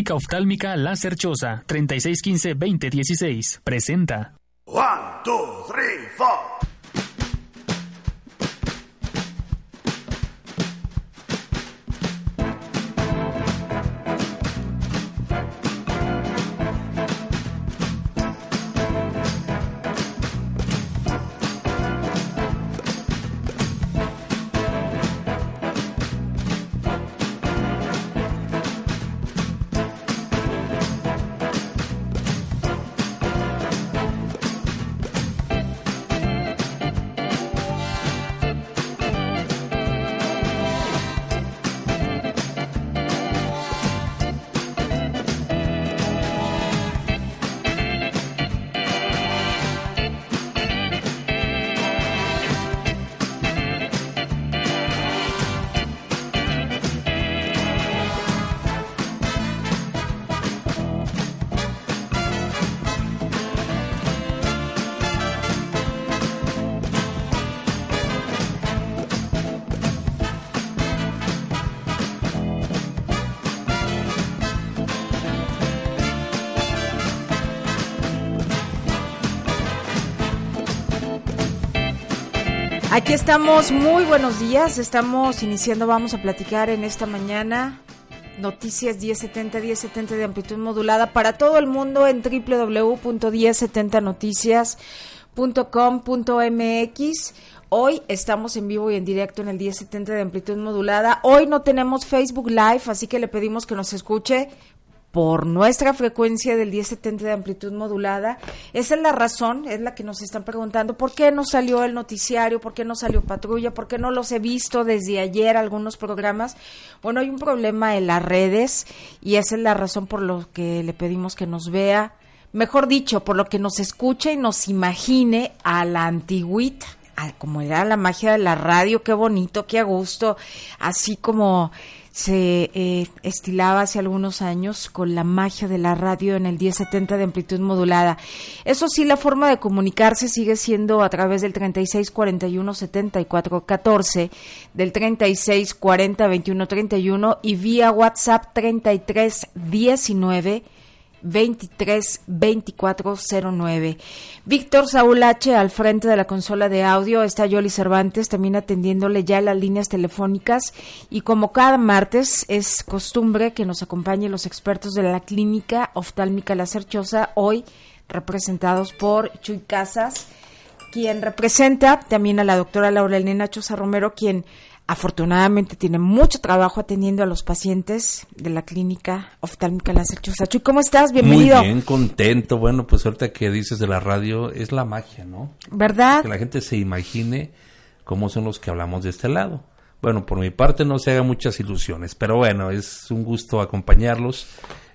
Clínica Oftálmica Láser Choza 3615-2016 presenta. 1, 2, 3, 4. Aquí estamos, muy buenos días. Estamos iniciando, vamos a platicar en esta mañana noticias 1070, 1070 de amplitud modulada para todo el mundo en www.1070noticias.com.mx. Hoy estamos en vivo y en directo en el 1070 de amplitud modulada. Hoy no tenemos Facebook Live, así que le pedimos que nos escuche por nuestra frecuencia del 1070 de amplitud modulada. Esa es la razón, es la que nos están preguntando, ¿por qué no salió el noticiario? ¿Por qué no salió patrulla? ¿Por qué no los he visto desde ayer algunos programas? Bueno, hay un problema en las redes y esa es la razón por lo que le pedimos que nos vea, mejor dicho, por lo que nos escuche y nos imagine a la antigüita como era la magia de la radio, qué bonito, qué a gusto, así como se eh, estilaba hace algunos años con la magia de la radio en el 1070 de amplitud modulada. Eso sí, la forma de comunicarse sigue siendo a través del 3641 14 del 3640 2131 y vía WhatsApp 3319 23 2409. Víctor Saúl H. al frente de la consola de audio. Está Yoli Cervantes también atendiéndole ya las líneas telefónicas. Y como cada martes es costumbre que nos acompañen los expertos de la clínica oftálmica La Cerchosa, hoy representados por Chuy Casas, quien representa también a la doctora Laura Elena Choza Romero, quien afortunadamente tiene mucho trabajo atendiendo a los pacientes de la clínica oftálmica La Cerchosa. Chuy, ¿cómo estás? Bienvenido. Muy bien, contento. Bueno, pues ahorita que dices de la radio, es la magia, ¿no? ¿Verdad? Que la gente se imagine cómo son los que hablamos de este lado. Bueno, por mi parte no se haga muchas ilusiones, pero bueno, es un gusto acompañarlos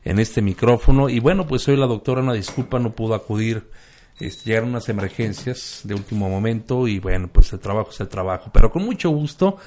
en este micrófono. Y bueno, pues hoy la doctora, una disculpa, no pudo acudir. Este, llegaron unas emergencias de último momento y bueno, pues el trabajo es el trabajo. Pero con mucho gusto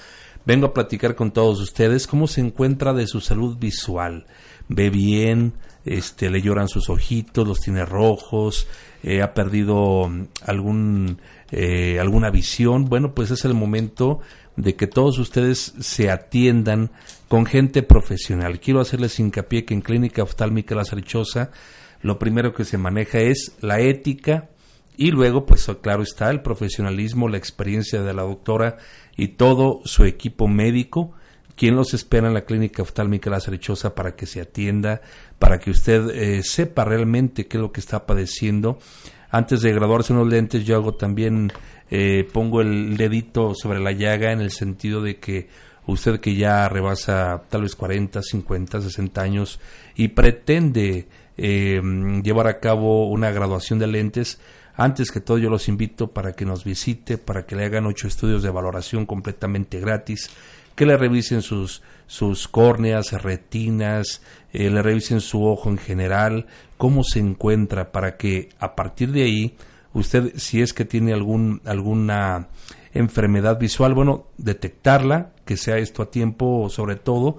vengo a platicar con todos ustedes cómo se encuentra de su salud visual. Ve bien, este, le lloran sus ojitos, los tiene rojos, eh, ha perdido mm, algún, eh, alguna visión. Bueno, pues es el momento de que todos ustedes se atiendan con gente profesional. Quiero hacerles hincapié que en Clínica Oftálmica La Sarichosa lo primero que se maneja es la ética y luego, pues claro está, el profesionalismo, la experiencia de la doctora y todo su equipo médico, quien los espera en la clínica oftálmica La Cerechosa para que se atienda, para que usted eh, sepa realmente qué es lo que está padeciendo. Antes de graduarse unos lentes, yo hago también, eh, pongo el dedito sobre la llaga en el sentido de que usted que ya rebasa tal vez 40, 50, 60 años y pretende eh, llevar a cabo una graduación de lentes, antes que todo yo los invito para que nos visite, para que le hagan ocho estudios de valoración completamente gratis, que le revisen sus, sus córneas, retinas, eh, le revisen su ojo en general, cómo se encuentra para que a partir de ahí usted, si es que tiene algún, alguna enfermedad visual, bueno, detectarla, que sea esto a tiempo sobre todo,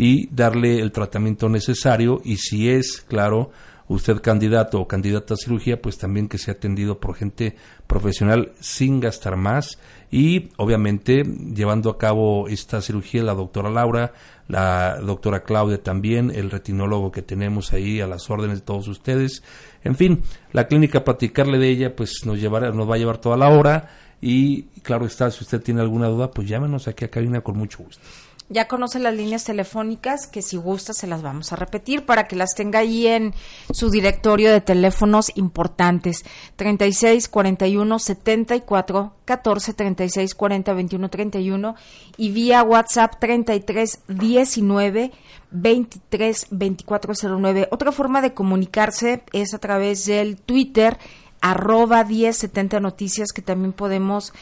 y darle el tratamiento necesario y si es, claro, usted candidato o candidata a cirugía, pues también que sea atendido por gente profesional sin gastar más y obviamente llevando a cabo esta cirugía la doctora Laura, la doctora Claudia también, el retinólogo que tenemos ahí a las órdenes de todos ustedes. En fin, la clínica platicarle de ella pues nos llevará, nos va a llevar toda la hora y claro está, si usted tiene alguna duda, pues llámenos aquí a cabina con mucho gusto. Ya conoce las líneas telefónicas que si gusta se las vamos a repetir para que las tenga ahí en su directorio de teléfonos importantes. 36 41 74 14 36 40 21 31 y vía WhatsApp 33 19 23 2409. Otra forma de comunicarse es a través del Twitter arroba 1070 noticias que también podemos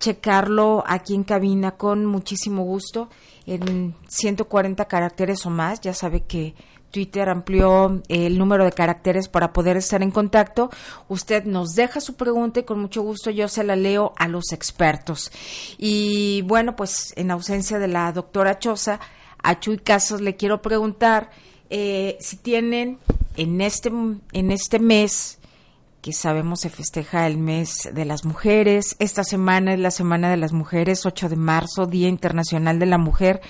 checarlo aquí en cabina con muchísimo gusto en 140 caracteres o más. Ya sabe que Twitter amplió el número de caracteres para poder estar en contacto. Usted nos deja su pregunta y con mucho gusto yo se la leo a los expertos. Y bueno, pues en ausencia de la doctora Choza, a Chuy Casos le quiero preguntar eh, si tienen en este, en este mes que sabemos se festeja el mes de las mujeres. Esta semana es la Semana de las Mujeres, 8 de marzo, Día Internacional de la Mujer.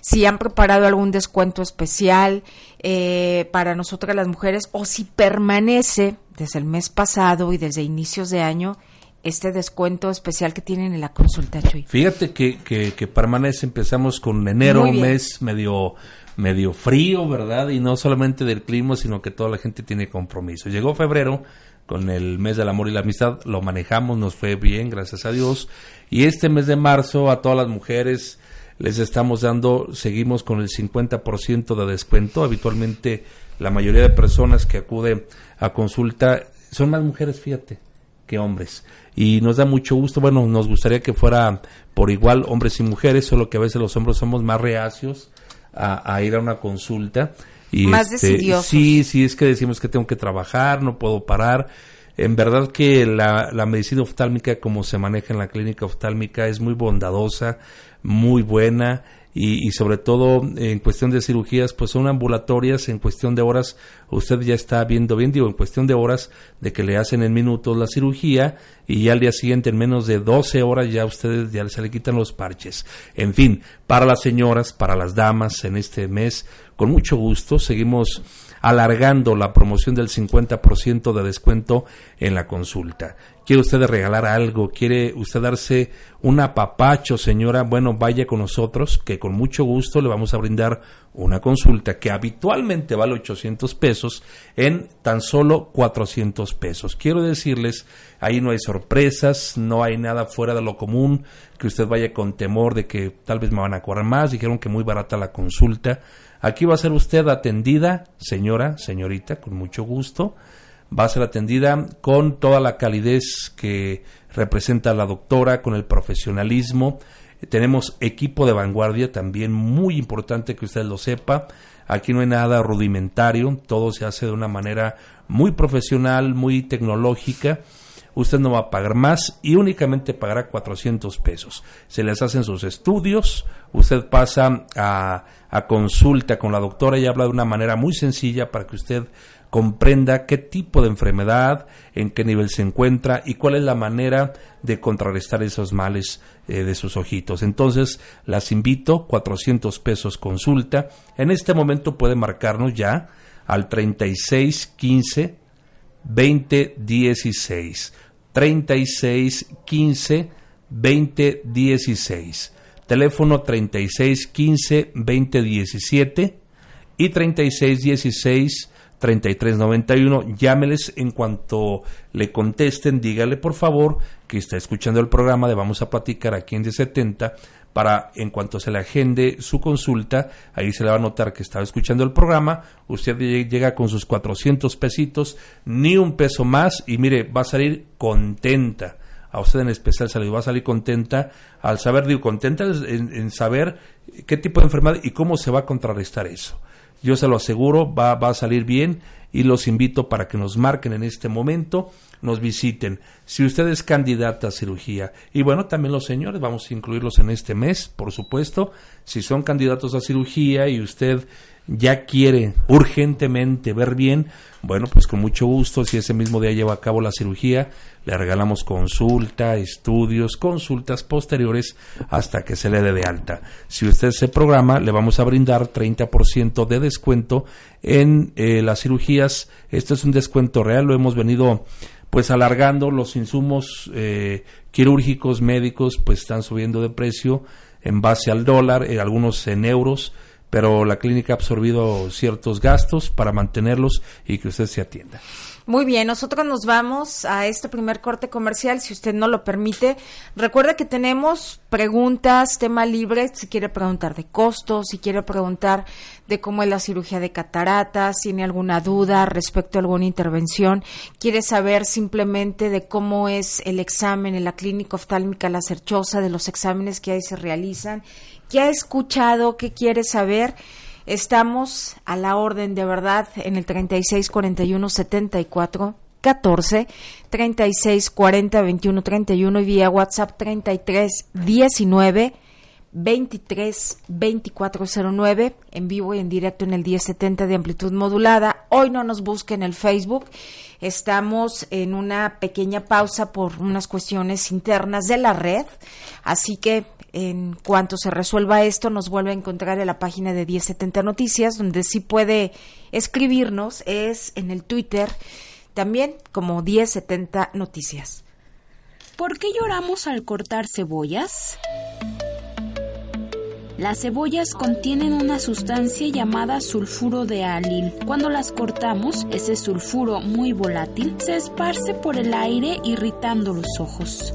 Si han preparado algún descuento especial eh, para nosotras las mujeres o si permanece desde el mes pasado y desde inicios de año este descuento especial que tienen en la consulta, Chuy. Fíjate que, que, permanece, empezamos con enero, un mes medio medio frío, ¿verdad? Y no solamente del clima, sino que toda la gente tiene compromiso. Llegó febrero, con el mes del amor y la amistad, lo manejamos, nos fue bien, gracias a Dios. Y este mes de marzo a todas las mujeres les estamos dando, seguimos con el 50% de descuento. Habitualmente la mayoría de personas que acuden a consulta son más mujeres, fíjate, que hombres. Y nos da mucho gusto, bueno, nos gustaría que fuera por igual hombres y mujeres, solo que a veces los hombres somos más reacios a, a ir a una consulta más este, Sí, sí, es que decimos que tengo que trabajar, no puedo parar. En verdad que la, la medicina oftálmica, como se maneja en la clínica oftálmica, es muy bondadosa, muy buena y, sobre todo en cuestión de cirugías, pues son ambulatorias, en cuestión de horas, usted ya está viendo bien, digo, en cuestión de horas de que le hacen en minutos la cirugía y ya al día siguiente en menos de 12 horas ya ustedes ya se le quitan los parches. En fin, para las señoras, para las damas en este mes, con mucho gusto seguimos alargando la promoción del 50% de descuento en la consulta. ¿Quiere usted regalar algo? ¿Quiere usted darse un apapacho, señora? Bueno, vaya con nosotros, que con mucho gusto le vamos a brindar una consulta que habitualmente vale 800 pesos en tan solo 400 pesos. Quiero decirles, ahí no hay sorpresas, no hay nada fuera de lo común, que usted vaya con temor de que tal vez me van a cobrar más, dijeron que muy barata la consulta. Aquí va a ser usted atendida, señora, señorita, con mucho gusto. Va a ser atendida con toda la calidez que representa la doctora, con el profesionalismo. Tenemos equipo de vanguardia también muy importante que usted lo sepa. Aquí no hay nada rudimentario, todo se hace de una manera muy profesional, muy tecnológica usted no va a pagar más y únicamente pagará 400 pesos. Se les hacen sus estudios, usted pasa a, a consulta con la doctora y habla de una manera muy sencilla para que usted comprenda qué tipo de enfermedad, en qué nivel se encuentra y cuál es la manera de contrarrestar esos males eh, de sus ojitos. Entonces, las invito, 400 pesos consulta. En este momento puede marcarnos ya al 3615 2016. 36 15 20 16. Teléfono 36 15 20 17 y 36 16 33 91. Llámeles en cuanto le contesten, dígale por favor que está escuchando el programa de Vamos a Platicar aquí en D70 para en cuanto se le agende su consulta, ahí se le va a notar que estaba escuchando el programa, usted llega con sus 400 pesitos, ni un peso más y mire, va a salir contenta a usted en especial se le va a salir contenta al saber, digo, contenta en, en saber qué tipo de enfermedad y cómo se va a contrarrestar eso. Yo se lo aseguro, va, va a salir bien y los invito para que nos marquen en este momento, nos visiten. Si usted es candidata a cirugía, y bueno, también los señores, vamos a incluirlos en este mes, por supuesto, si son candidatos a cirugía y usted ya quiere urgentemente ver bien, bueno, pues con mucho gusto, si ese mismo día lleva a cabo la cirugía, le regalamos consulta, estudios, consultas posteriores hasta que se le dé de alta. Si usted se programa, le vamos a brindar 30% de descuento en eh, las cirugías. Esto es un descuento real, lo hemos venido pues alargando los insumos eh, quirúrgicos médicos pues están subiendo de precio en base al dólar, eh, algunos en euros pero la clínica ha absorbido ciertos gastos para mantenerlos y que usted se atienda. Muy bien, nosotros nos vamos a este primer corte comercial, si usted no lo permite. Recuerda que tenemos preguntas, tema libre, si quiere preguntar de costos, si quiere preguntar de cómo es la cirugía de cataratas, tiene alguna duda respecto a alguna intervención, quiere saber simplemente de cómo es el examen en la clínica oftálmica La Cerchosa, de los exámenes que ahí se realizan ¿Qué ha escuchado? ¿Qué quiere saber? Estamos a la orden de verdad en el 36 41 74 14 36 40 21 31 y vía WhatsApp 33 19 23 2409 en vivo y en directo en el 1070 de amplitud modulada. Hoy no nos busquen en el Facebook. Estamos en una pequeña pausa por unas cuestiones internas de la red, así que en cuanto se resuelva esto, nos vuelve a encontrar en la página de 1070 Noticias, donde sí puede escribirnos, es en el Twitter, también como 1070 Noticias. ¿Por qué lloramos al cortar cebollas? Las cebollas contienen una sustancia llamada sulfuro de alil. Cuando las cortamos, ese sulfuro muy volátil se esparce por el aire irritando los ojos.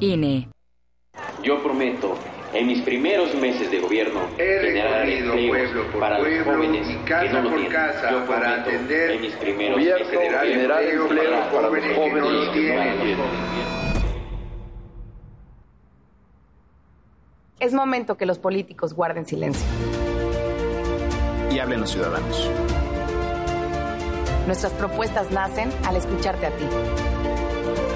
INE. Yo prometo en mis primeros meses de gobierno generar empleo para los jóvenes que no lo tienen. Yo prometo en mis primeros meses de gobierno generar empleo para los jóvenes que no lo tienen. Es momento que los políticos guarden silencio. Y hablen los ciudadanos. Nuestras propuestas nacen al escucharte a ti.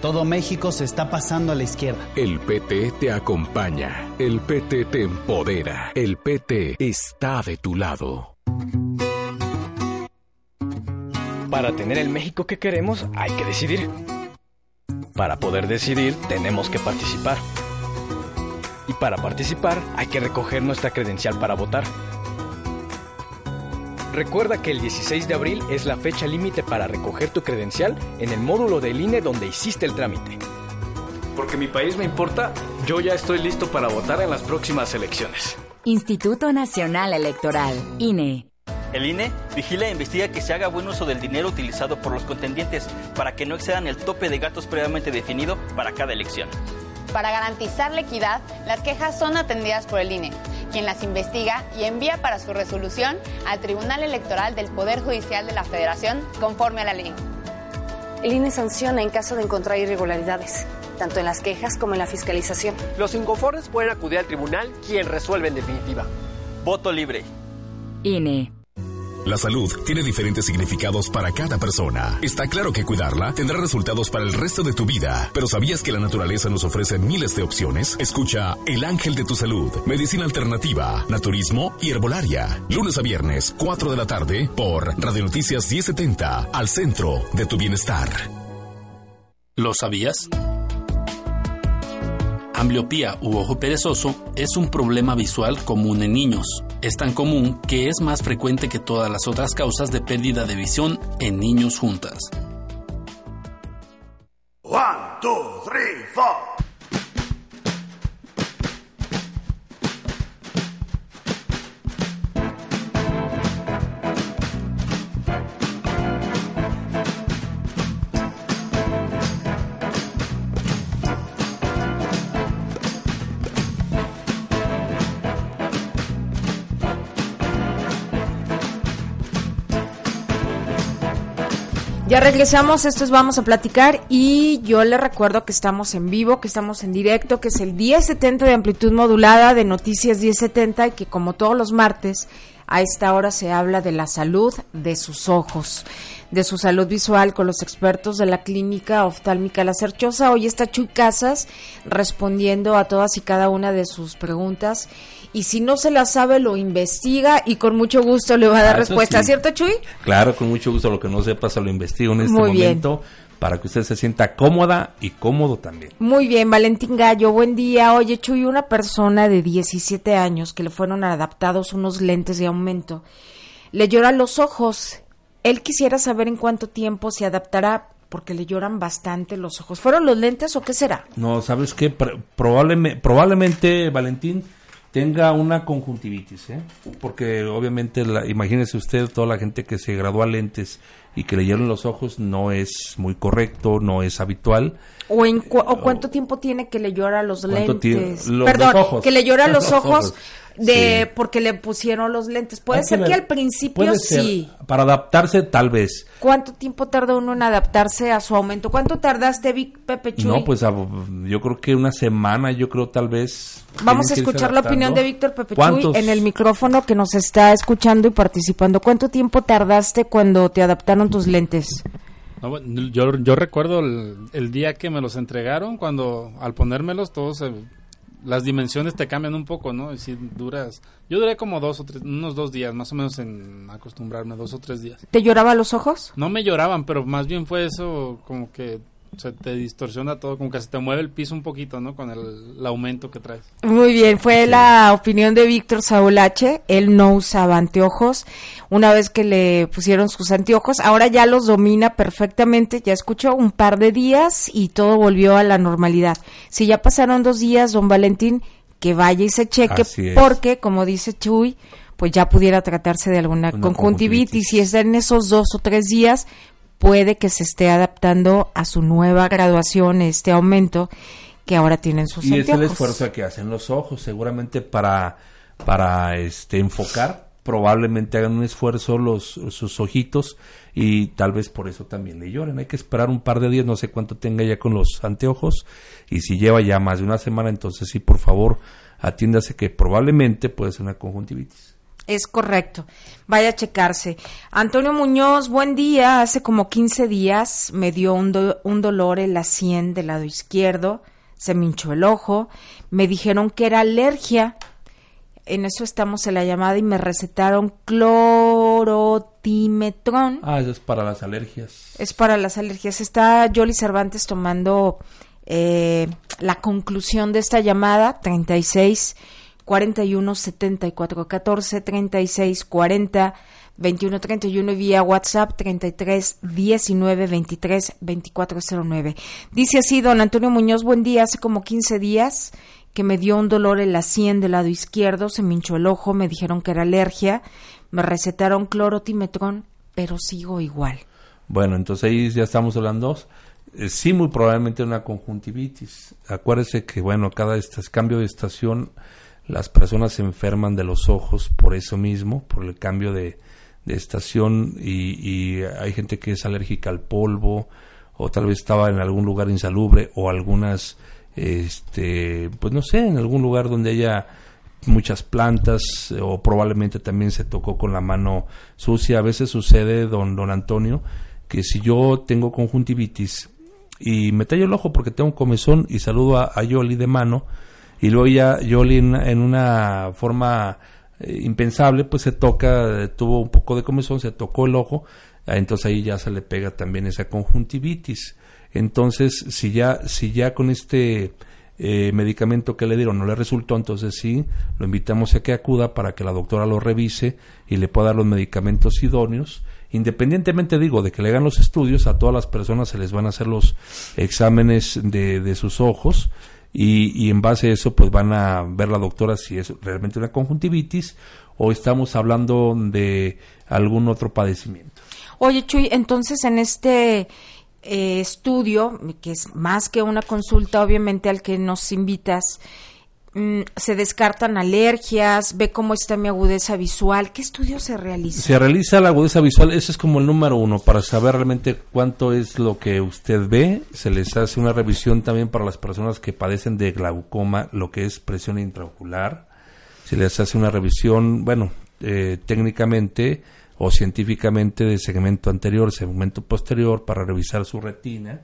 Todo México se está pasando a la izquierda. El PT te acompaña. El PT te empodera. El PT está de tu lado. Para tener el México que queremos hay que decidir. Para poder decidir tenemos que participar. Y para participar hay que recoger nuestra credencial para votar. Recuerda que el 16 de abril es la fecha límite para recoger tu credencial en el módulo del INE donde hiciste el trámite. Porque mi país me importa, yo ya estoy listo para votar en las próximas elecciones. Instituto Nacional Electoral, INE. El INE vigila e investiga que se haga buen uso del dinero utilizado por los contendientes para que no excedan el tope de gastos previamente definido para cada elección. Para garantizar la equidad, las quejas son atendidas por el INE, quien las investiga y envía para su resolución al Tribunal Electoral del Poder Judicial de la Federación conforme a la ley. El INE sanciona en caso de encontrar irregularidades, tanto en las quejas como en la fiscalización. Los inconformes pueden acudir al tribunal, quien resuelve en definitiva. Voto libre. INE. La salud tiene diferentes significados para cada persona. Está claro que cuidarla tendrá resultados para el resto de tu vida. Pero ¿sabías que la naturaleza nos ofrece miles de opciones? Escucha El Ángel de tu Salud, Medicina Alternativa, Naturismo y Herbolaria. Lunes a viernes, 4 de la tarde, por Radio Noticias 1070, al centro de tu bienestar. ¿Lo sabías? Ambliopía u ojo perezoso es un problema visual común en niños. Es tan común que es más frecuente que todas las otras causas de pérdida de visión en niños juntas. One, two, three, four. Ya regresamos, esto es Vamos a Platicar y yo le recuerdo que estamos en vivo, que estamos en directo, que es el 1070 de amplitud modulada de Noticias 1070 y que como todos los martes a esta hora se habla de la salud de sus ojos, de su salud visual con los expertos de la clínica oftálmica La Cerchosa. Hoy está Chuy Casas respondiendo a todas y cada una de sus preguntas y si no se la sabe lo investiga y con mucho gusto le va a dar Ah, respuesta, sí. ¿cierto Chuy? Claro, con mucho gusto. Lo que no sepa se lo investigo en este Muy bien. momento para que usted se sienta cómoda y cómodo también. Muy bien, Valentín Gallo, buen día. Oye, Chuy, una persona de 17 años que le fueron adaptados unos lentes de aumento, le lloran los ojos. Él quisiera saber en cuánto tiempo se adaptará porque le lloran bastante los ojos. ¿Fueron los lentes o qué será? No, ¿sabes qué? Pr- probablemente, probablemente Valentín tenga una conjuntivitis, ¿eh? Porque obviamente, la, imagínese usted, toda la gente que se graduó a lentes y que le hieron los ojos no es muy correcto, no es habitual. ¿O, en cu- o cuánto tiempo tiene que le llora los lentes? Los Perdón, ojos. que le llora los ojos. De Sí. porque le pusieron los lentes. Puede Hay ser que al principio Puede ser. sí. Para adaptarse, tal vez. ¿Cuánto tiempo tarda uno en adaptarse a su aumento? ¿Cuánto tardaste, Vic Pepe Chuy? No, pues a- yo creo que una semana, yo creo tal vez. Vamos a escuchar la opinión de Víctor Pepe Chuy en el micrófono que nos está escuchando y participando. ¿Cuánto tiempo tardaste cuando te adaptaron tus lentes? No, yo, yo recuerdo el, el día que me los entregaron, cuando al ponérmelos todos eh, las dimensiones te cambian un poco, ¿no? Y si duras, yo duré como dos o tres, unos dos días, más o menos en acostumbrarme, dos o tres días. ¿Te lloraba los ojos? No me lloraban, pero más bien fue eso como que se te distorsiona todo, como que se te mueve el piso un poquito, ¿no? Con el, el aumento que traes. Muy bien, fue la opinión de Víctor Saúl H. Él no usaba anteojos. Una vez que le pusieron sus anteojos, ahora ya los domina perfectamente. Ya escuchó un par de días y todo volvió a la normalidad. Si ya pasaron dos días, don Valentín, que vaya y se cheque, porque, como dice Chuy, pues ya pudiera tratarse de alguna Una conjuntivitis. Si está en esos dos o tres días, puede que se esté adaptando a su nueva graduación, este aumento que ahora tienen sus Y es el anteojos. esfuerzo que hacen los ojos, seguramente para, para este, enfocar, probablemente hagan un esfuerzo los, sus ojitos y tal vez por eso también le lloren. Hay que esperar un par de días, no sé cuánto tenga ya con los anteojos y si lleva ya más de una semana, entonces sí, por favor, atiéndase que probablemente puede ser una conjuntivitis. Es correcto. Vaya a checarse. Antonio Muñoz, buen día. Hace como 15 días me dio un, do- un dolor en la sien del lado izquierdo. Se me hinchó el ojo. Me dijeron que era alergia. En eso estamos en la llamada y me recetaron clorotimetrón. Ah, eso es para las alergias. Es para las alergias. Está Yoli Cervantes tomando eh, la conclusión de esta llamada. 36 41 74 14 36 40 21 31 y vía WhatsApp 33 19 23 24 09. Dice así don Antonio Muñoz, buen día, hace como 15 días que me dio un dolor en la sien del lado izquierdo, se me hinchó el ojo, me dijeron que era alergia, me recetaron clorotimetrón, pero sigo igual. Bueno, entonces ahí ya estamos hablando Eh, sí, muy probablemente una conjuntivitis. Acuérdese que, bueno, cada cambio de estación, las personas se enferman de los ojos por eso mismo, por el cambio de, estación y, y, hay gente que es alérgica al polvo o tal vez estaba en algún lugar insalubre o algunas, este, pues no sé, en algún lugar donde haya muchas plantas o probablemente también se tocó con la mano sucia. A veces sucede, don, don Antonio, que si yo tengo conjuntivitis y me tallo el ojo porque tengo un comezón y saludo a, Yoli de mano y luego ya Yoli en, una forma eh, impensable pues se toca, tuvo un poco de comezón, se tocó el ojo, ah, entonces ahí ya se le pega también esa conjuntivitis. Entonces, si ya, si ya con este eh, medicamento que le dieron no le resultó, entonces sí, lo invitamos a que acuda para que la doctora lo revise y le pueda dar los medicamentos idóneos. Independientemente, digo, de que le hagan los estudios, a todas las personas se les van a hacer los exámenes de, de sus ojos y, y, en base a eso, pues van a ver la doctora si es realmente una conjuntivitis o estamos hablando de algún otro padecimiento. Oye, Chuy, entonces en este eh, estudio, que es más que una consulta, obviamente, al que nos invitas, mm, se descartan alergias, ve cómo está mi agudeza visual. ¿Qué estudio se realiza? Se realiza la agudeza visual, ese es como el número uno, para saber realmente cuánto es lo que usted ve. Se les hace una revisión también para las personas que padecen de glaucoma, lo que es presión intraocular. Se les hace una revisión, bueno, eh, técnicamente o científicamente de segmento anterior, segmento posterior para revisar su retina.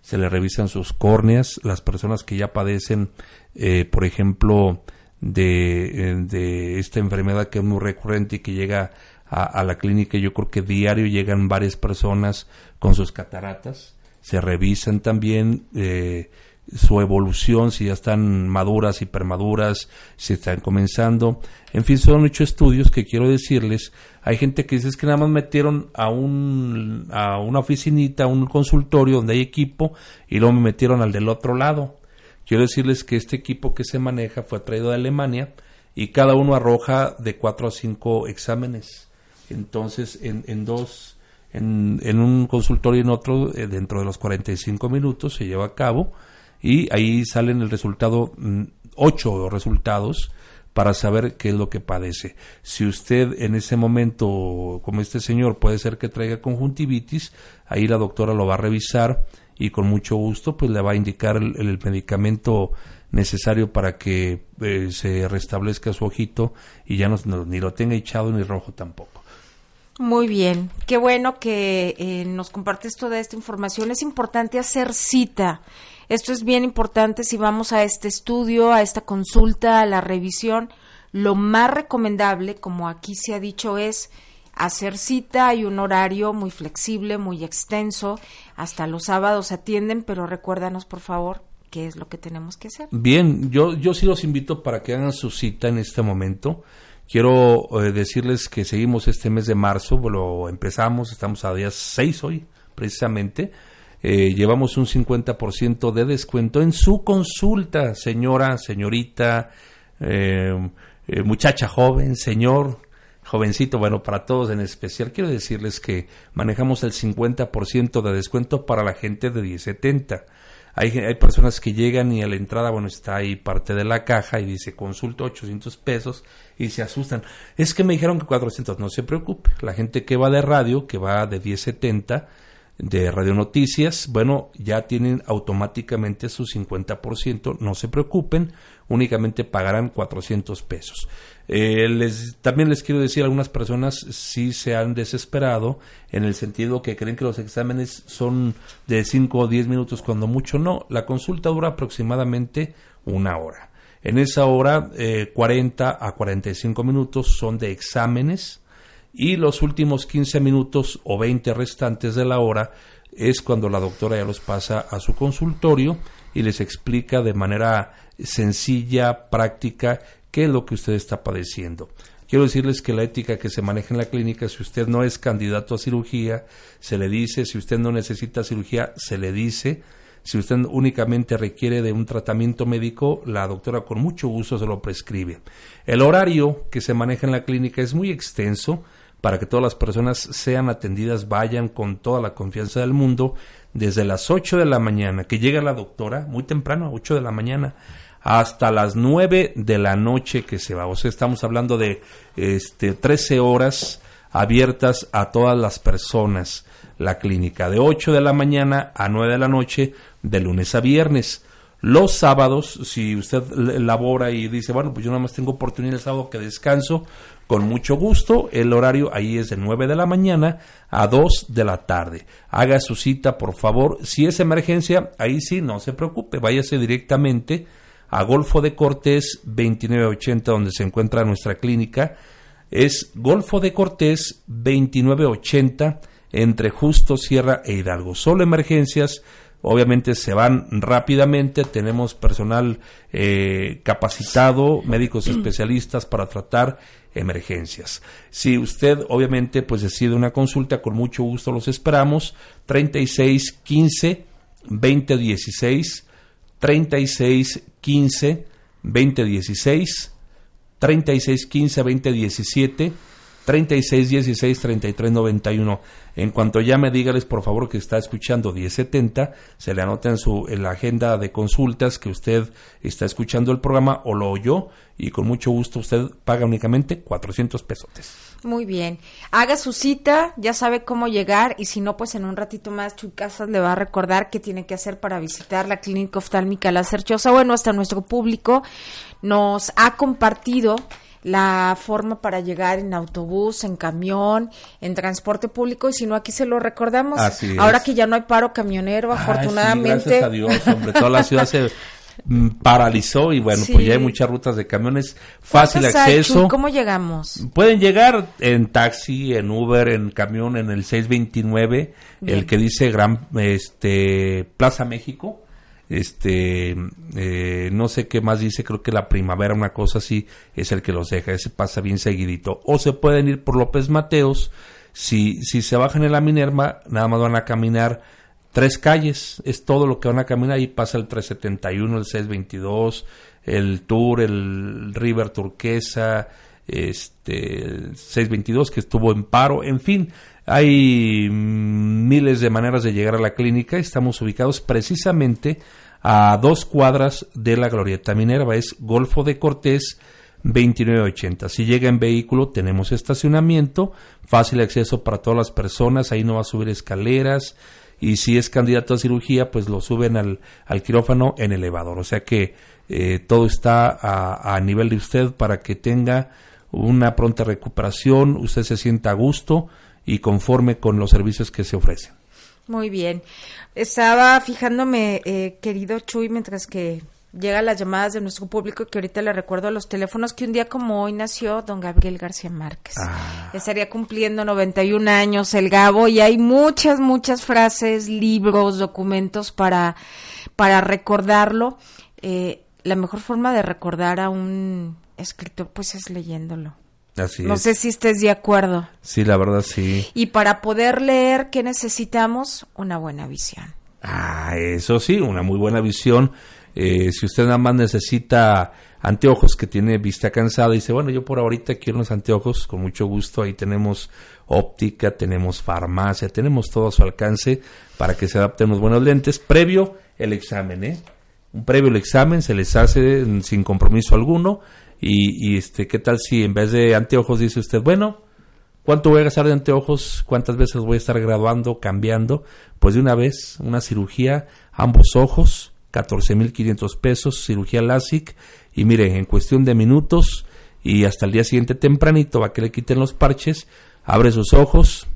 Se le revisan sus córneas. Las personas que ya padecen, eh, por ejemplo, de, eh, de, esta enfermedad que es muy recurrente y que llega a, la clínica, yo creo que diario llegan varias personas con sus cataratas. Se revisan también eh, su evolución, si ya están maduras, hipermaduras, si están comenzando. En fin, son ocho estudios que quiero decirles. Hay gente que dice que nada más metieron a, un, a una oficinita, a un consultorio donde hay equipo y luego me metieron al del otro lado. Quiero decirles que este equipo que se maneja fue traído de Alemania y cada uno arroja de cuatro a cinco exámenes. Entonces, en, en dos, en, en un consultorio y en otro, eh, dentro de los 45 minutos se lleva a cabo y ahí salen el resultado, mm, ocho resultados para saber qué es lo que padece. Si usted en ese momento, como este señor, puede ser que traiga conjuntivitis, ahí la doctora lo va a revisar y con mucho gusto pues le va a indicar el, medicamento necesario para que eh, se restablezca su ojito y ya no, ni lo tenga hinchado ni rojo tampoco. Muy bien, qué bueno que eh, nos compartes toda esta información. Es importante hacer cita esto es bien importante si vamos a este estudio, a esta consulta, a la revisión. Lo más recomendable, como aquí se ha dicho, es hacer cita. Hay un horario muy flexible, muy extenso. Hasta los sábados atienden, pero recuérdanos, por favor, qué es lo que tenemos que hacer. Bien, yo, yo sí los invito para que hagan su cita en este momento. Quiero eh, decirles que seguimos este mes de marzo, lo empezamos, estamos a día 6 hoy, precisamente eh, llevamos un 50% de descuento en su consulta, señora, señorita, eh, eh, muchacha joven, señor, jovencito, bueno, para todos en especial, quiero decirles que manejamos el 50% de descuento para la gente de 1070. Hay, hay personas que llegan y a la entrada, bueno, está ahí parte de la caja y dice consulta 800 pesos y se asustan. Es que me dijeron que 400, no se preocupe. La gente que va de radio, que va de 1070, de Radio Noticias, bueno, ya tienen automáticamente su 50%, no se preocupen, únicamente pagarán 400 pesos. Eh, también les quiero decir, algunas personas sí se han desesperado en el sentido que creen que los exámenes son de 5 o 10 minutos, cuando mucho no, la consulta dura aproximadamente una hora. En esa hora, eh, 40 a 45 minutos son de exámenes, y los últimos 15 minutos o 20 restantes de la hora es cuando la doctora ya los pasa a su consultorio y les explica de manera sencilla, práctica, qué es lo que usted está padeciendo. Quiero decirles que la ética que se maneja en la clínica, si usted no es candidato a cirugía, se le dice, si usted no necesita cirugía, se le dice, si usted únicamente requiere de un tratamiento médico, la doctora con mucho gusto se lo prescribe. El horario que se maneja en la clínica es muy extenso, para que todas las personas sean atendidas, vayan con toda la confianza del mundo, desde las 8 de la mañana, que llega la doctora, muy temprano, 8 de la mañana, hasta las 9 de la noche que se va. O sea, estamos hablando de este, 13 horas abiertas a todas las personas. La clínica de 8 de la mañana a 9 de la noche, de lunes a viernes. Los sábados, si usted labora y dice, bueno, pues yo nada más tengo oportunidad el sábado que descanso, con mucho gusto, el horario ahí es de 9 de la mañana a 2 de la tarde. Haga su cita, por favor. Si es emergencia, ahí sí, no se preocupe, váyase directamente a Golfo de Cortés 2980, donde se encuentra nuestra clínica. Es Golfo de Cortés 2980 entre Justo, Sierra e Hidalgo. Solo emergencias, obviamente se van rápidamente, tenemos personal eh, capacitado, médicos especialistas para tratar emergencias. Si usted obviamente pues decide una consulta, con mucho gusto los esperamos. 36 15 20 16 36 15 20 16 36 15 20 17 36 16 33 91. En cuanto ya me dígales por favor que está escuchando 1070, se le anota en su en la agenda de consultas que usted está escuchando el programa o lo oyó y con mucho gusto usted paga únicamente 400 pesos. Muy bien. Haga su cita, ya sabe cómo llegar y si no, pues en un ratito más Chuy Casas le va a recordar qué tiene que hacer para visitar la clínica oftálmica La Cerchosa. Bueno, hasta nuestro público nos ha compartido la forma para llegar en autobús, en camión, en transporte público y si no aquí se lo recordamos. Ahora que ya no hay paro camionero, afortunadamente. gracias a Dios, hombre, toda la ciudad se mm, paralizó y bueno, pues ya hay muchas rutas de camiones, fácil acceso. ¿Cómo llegamos? Pueden llegar en taxi, en Uber, en camión, en el 629, el que dice Gran este Plaza México este eh, no sé qué más dice creo que la primavera una cosa así es el que los deja ese pasa bien seguidito. O se pueden ir por López Mateos si si se bajan en la Minerva nada más van a caminar tres calles es todo lo que van a caminar y pasa el 371 el 622 el Tour el River Turquesa este el 622 que estuvo en paro en fin hay miles de maneras de llegar a la clínica. Estamos ubicados precisamente a dos cuadras de la Glorieta Minerva. Es Golfo de Cortés 2980. Si llega en vehículo, tenemos estacionamiento, fácil acceso para todas las personas. Ahí no va a subir escaleras. Y si es candidato a cirugía, pues lo suben al, quirófano en elevador. O sea que eh, todo está a nivel de usted para que tenga una pronta recuperación, usted se sienta a gusto y conforme con los servicios que se ofrecen. Muy bien. Estaba fijándome, eh, querido Chuy, mientras que llegan las llamadas de nuestro público, que ahorita le recuerdo a los teléfonos que un día como hoy nació don Gabriel García Márquez. Ah. Estaría cumpliendo 91 años el Gabo y hay muchas, muchas frases, libros, documentos para, para recordarlo. Eh, la mejor forma de recordar a un escritor pues es leyéndolo no sé si estés de acuerdo. Sí, la verdad sí. Y para poder leer, ¿qué necesitamos? Una buena visión. Ah, eso sí, una muy buena visión. Eh, si usted nada más necesita anteojos que tiene vista cansada y dice, bueno, yo por ahorita quiero unos anteojos, con mucho gusto, ahí tenemos óptica, tenemos farmacia, tenemos todo a su alcance para que se adapten unos buenos lentes, previo el examen, ¿eh? Un previo el examen se les hace sin compromiso alguno y, este, ¿qué tal si en vez de anteojos dice usted, bueno, ¿cuánto voy a gastar de anteojos? ¿Cuántas veces voy a estar graduando, cambiando? Pues de una vez, una cirugía, ambos ojos, 14.500 pesos, cirugía LASIK, y mire, en cuestión de minutos y hasta el día siguiente tempranito, va que le quiten los parches, abre sus ojos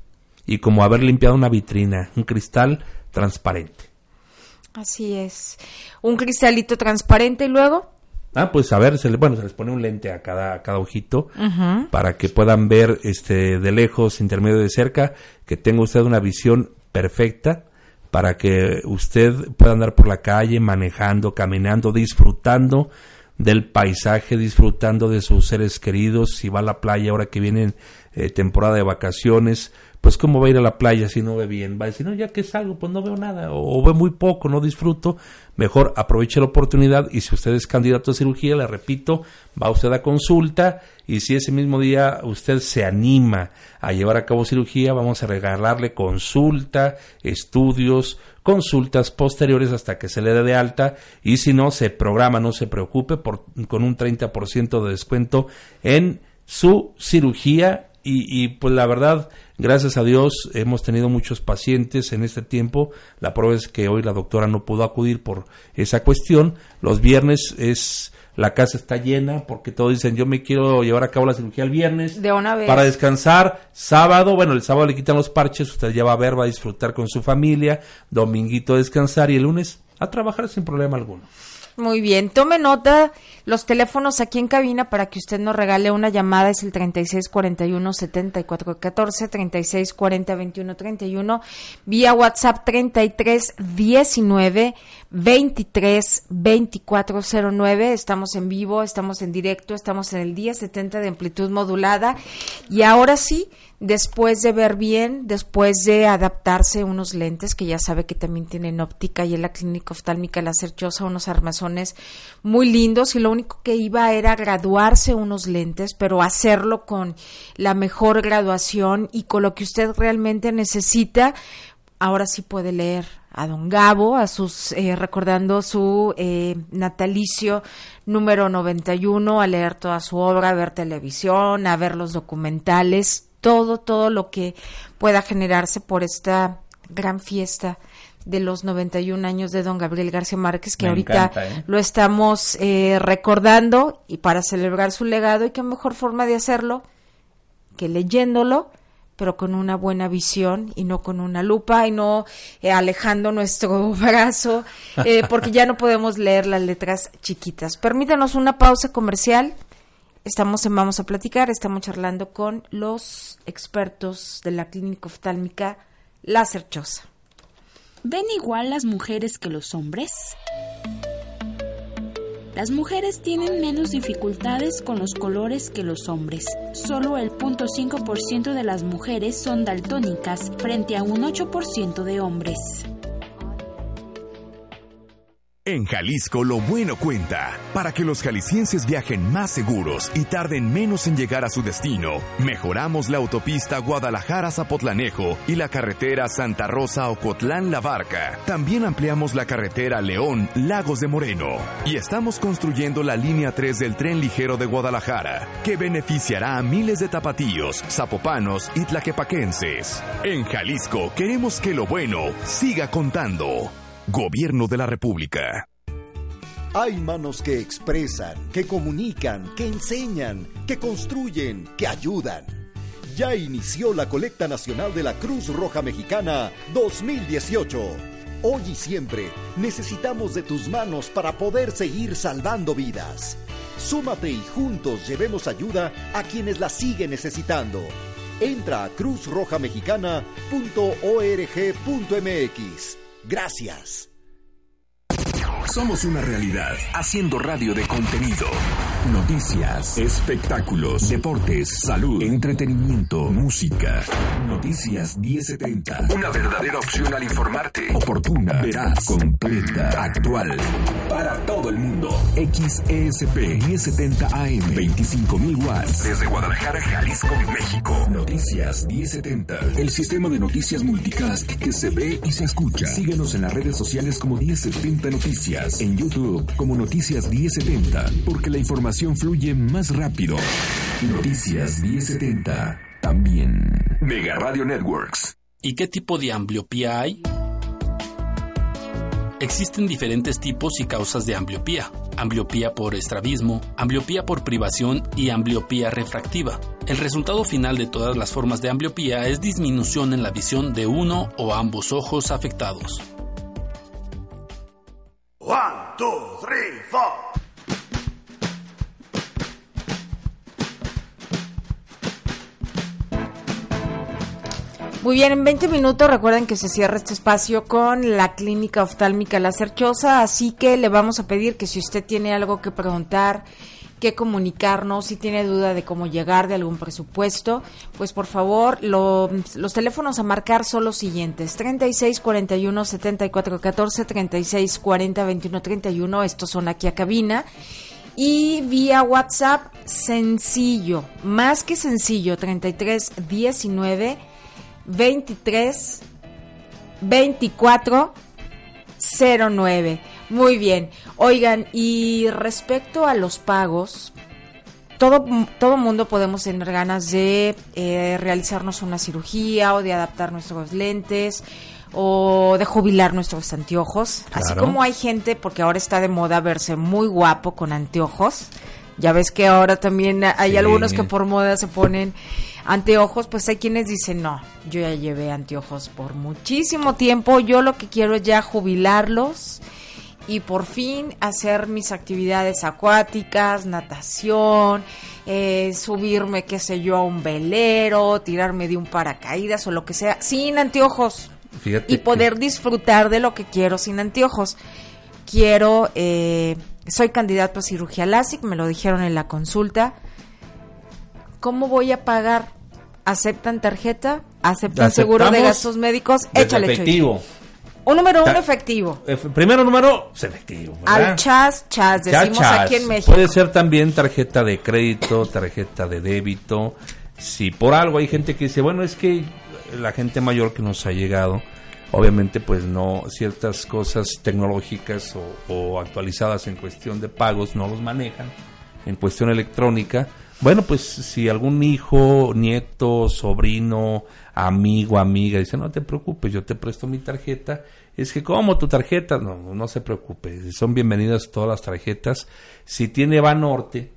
y como haber limpiado una vitrina, un cristal transparente. Así es. Un cristalito transparente y luego Ah, pues a ver, se le, bueno, se les pone un lente a cada, cada ojito para que puedan ver este de lejos, intermedio de cerca, que tenga usted una visión perfecta para que usted pueda andar por la calle manejando, caminando, disfrutando del paisaje, disfrutando de sus seres queridos, si va a la playa ahora que vienen eh, temporada de vacaciones, pues cómo va a ir a la playa si no ve bien, va a decir, no, ya que salgo, pues no veo nada, o, ve muy poco, no disfruto, mejor aproveche la oportunidad y si usted es candidato a cirugía, le repito, va usted a consulta y si ese mismo día usted se anima a llevar a cabo cirugía, vamos a regalarle consulta, estudios, consultas posteriores hasta que se le dé de alta y si no, se programa, no se preocupe, por, con un 30% de descuento en su cirugía y, y pues la verdad Gracias a Dios hemos tenido muchos pacientes en este tiempo. La prueba es que hoy la doctora no pudo acudir por esa cuestión. Los viernes es la casa está llena porque todos dicen yo me quiero llevar a cabo la cirugía el viernes de una vez. para descansar sábado bueno el sábado le quitan los parches usted ya va a ver va a disfrutar con su familia dominguito descansar y el lunes a trabajar sin problema alguno muy bien, tome nota los teléfonos aquí en cabina para que usted nos regale una llamada es el 3641-7414, 3640-2131, vía WhatsApp 3319 23 2409. Estamos en vivo, estamos en directo, estamos en el día 70 de amplitud modulada. Y ahora sí, después de ver bien, después de adaptarse unos lentes que ya sabe que también tienen óptica y en la clínica oftálmica La Cerchosa unos armazones muy lindos y lo único que iba era graduarse unos lentes, pero hacerlo con la mejor graduación y con lo que usted realmente necesita. Ahora sí puede leer a don Gabo, a sus, eh, recordando su eh, natalicio número 91, a leer toda su obra, a ver televisión, a ver los documentales, todo, todo lo que pueda generarse por esta gran fiesta de los 91 años de don Gabriel García Márquez, que ahorita ¿eh? lo estamos recordando y para celebrar su legado y qué mejor forma de hacerlo que leyéndolo pero con una buena visión y no con una lupa y no eh, alejando nuestro brazo, eh, porque ya no podemos leer las letras chiquitas. Permítanos una pausa comercial. Estamos en Vamos a Platicar, estamos charlando con los expertos de la clínica oftálmica La Cerchosa. ¿Ven igual las mujeres que los hombres? Las mujeres tienen menos dificultades con los colores que los hombres. Solo el 0.5% de las mujeres son daltónicas frente a un 8% de hombres. En Jalisco lo bueno cuenta. Para que los jaliscienses viajen más seguros y tarden menos en llegar a su destino, mejoramos la autopista Guadalajara-Zapotlanejo y la carretera Santa Rosa-Ocotlán-La Barca. También ampliamos la carretera León-Lagos de Moreno. Y estamos construyendo la línea 3 del tren ligero de Guadalajara, que beneficiará a miles de tapatíos, zapopanos y tlaquepaquenses. En Jalisco queremos que lo bueno siga contando. Gobierno de la República. Hay manos que expresan, que comunican, que enseñan, que construyen, que ayudan. Ya inició la colecta nacional de la Cruz Roja Mexicana 2018. Hoy y siempre necesitamos de tus manos para poder seguir salvando vidas. Súmate y juntos llevemos ayuda a quienes la siguen necesitando. Entra a cruzrojamexicana.org.mx. Gracias. Somos una realidad, haciendo radio de contenido. Noticias, espectáculos, deportes, salud, entretenimiento, música. Noticias 1070. Una verdadera opción al informarte. Oportuna, veraz, completa, actual. Para todo el mundo. XESP 1070 AM. 25.000 watts. Desde Guadalajara, Jalisco, México. Noticias 1070. El sistema de noticias multicast que se ve y se escucha. Síguenos en las redes sociales como 1070 Noticias en YouTube como Noticias 1070, porque la información fluye más rápido. Noticias 1070, también. Mega Radio Networks. ¿Y qué tipo de ambliopía hay? Existen diferentes tipos y causas de ambliopía. Ambliopía por estrabismo, ambliopía por privación y ambliopía refractiva. El resultado final de todas las formas de ambliopía es disminución en la visión de uno o ambos ojos afectados. One, two, three, four. Muy bien, en 20 minutos recuerden que se cierra este espacio con la clínica oftálmica La Cerchosa, así que le vamos a pedir que si usted tiene algo que preguntar, que comunicarnos, si tiene duda de cómo llegar de algún presupuesto, pues por favor, lo- los teléfonos a marcar son los siguientes, 36 41 74 14, 36 40 21 31, estos son aquí a cabina, y vía WhatsApp sencillo, más que sencillo, 33 19 23 24 09. Muy bien. Oigan, y respecto a los pagos, todo, todo mundo podemos tener ganas de eh, realizarnos una cirugía o de adaptar nuestros lentes o de jubilar nuestros anteojos. Así como hay gente, porque ahora está de moda verse muy guapo con anteojos. Ya ves que ahora también hay Sí. algunos que por moda se ponen anteojos, pues hay quienes dicen, no, yo ya llevé anteojos por muchísimo tiempo, yo lo que quiero es ya jubilarlos y por fin hacer mis actividades acuáticas, natación, eh, subirme, qué sé yo, a un velero, tirarme de un paracaídas o lo que sea, sin anteojos Fíjate y que- poder disfrutar de lo que quiero sin anteojos. Quiero, eh, soy candidato a cirugía LASIK, me lo dijeron en la consulta. ¿Cómo voy a pagar? ¿Aceptan tarjeta? ¿Aceptan seguro de gastos médicos? Échale, efectivo. Un número uno efectivo. Eh, Primero número, efectivo. ¿verdad? Al chas, chas, decimos aquí en México. Puede ser también tarjeta de crédito, tarjeta de débito. Si por algo hay gente que dice, bueno, es que la gente mayor que nos ha llegado, obviamente pues no, ciertas cosas tecnológicas o, o actualizadas en cuestión de pagos no los manejan en cuestión electrónica. Bueno, pues si algún hijo, nieto, sobrino, amigo, amiga dice, no te preocupes, yo te presto mi tarjeta. Es que, ¿cómo tu tarjeta? No, no se preocupe, son bienvenidas todas las tarjetas. Si tiene Banorte,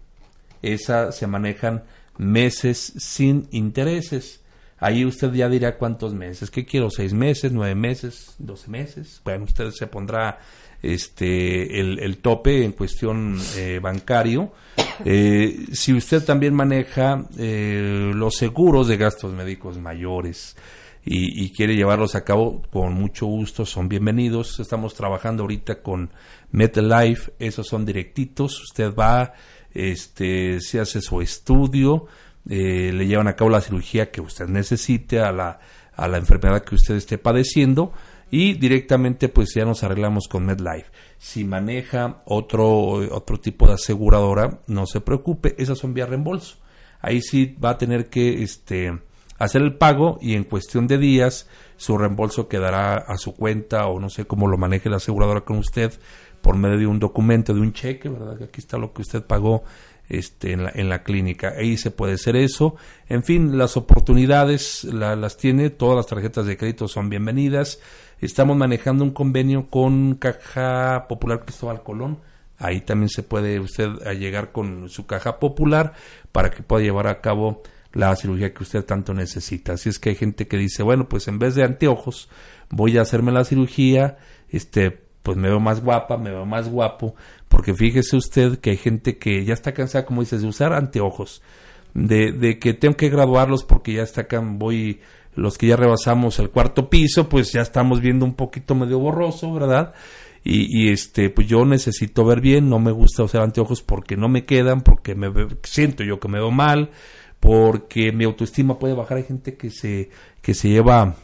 esa se manejan meses sin intereses. Ahí usted ya dirá cuántos meses. ¿Qué quiero? ¿Seis meses? ¿Nueve meses? ¿Doce meses? Bueno, usted se pondrá este el, tope en cuestión eh, bancario. Eh, si usted también maneja eh, los seguros de gastos médicos mayores y, y quiere llevarlos a cabo, con mucho gusto, son bienvenidos. Estamos trabajando ahorita con MetLife, esos son directitos. Usted va, este, se hace su estudio, eh, le llevan a cabo la cirugía que usted necesite a la, a la enfermedad que usted esté padeciendo y directamente pues ya nos arreglamos con MedLife. Si maneja otro, otro tipo de aseguradora, no se preocupe, esas son vía reembolso. Ahí sí va a tener que este, hacer el pago y en cuestión de días su reembolso quedará a su cuenta o no sé cómo lo maneje la aseguradora con usted por medio de un documento, de un cheque, ¿verdad? Aquí está lo que usted pagó este, en, la, en la clínica. Ahí se puede hacer eso. En fin, las oportunidades la- las tiene, todas las tarjetas de crédito son bienvenidas. Estamos manejando un convenio con Caja Popular Cristóbal Colón. Ahí también se puede usted llegar con su caja popular para que pueda llevar a cabo la cirugía que usted tanto necesita. Así es que hay gente que dice, bueno, pues en vez de anteojos voy a hacerme la cirugía, este, pues me veo más guapa, me veo más guapo, porque fíjese usted que hay gente que ya está cansada, como dices, de usar anteojos, de, de que tengo que graduarlos porque ya está acá, voy, los que ya rebasamos el cuarto piso, pues ya estamos viendo un poquito medio borroso, ¿verdad? Y, y, este, pues yo necesito ver bien, no me gusta usar anteojos porque no me quedan, porque me siento yo que me veo mal, porque mi autoestima puede bajar. Hay gente que se, que se lleva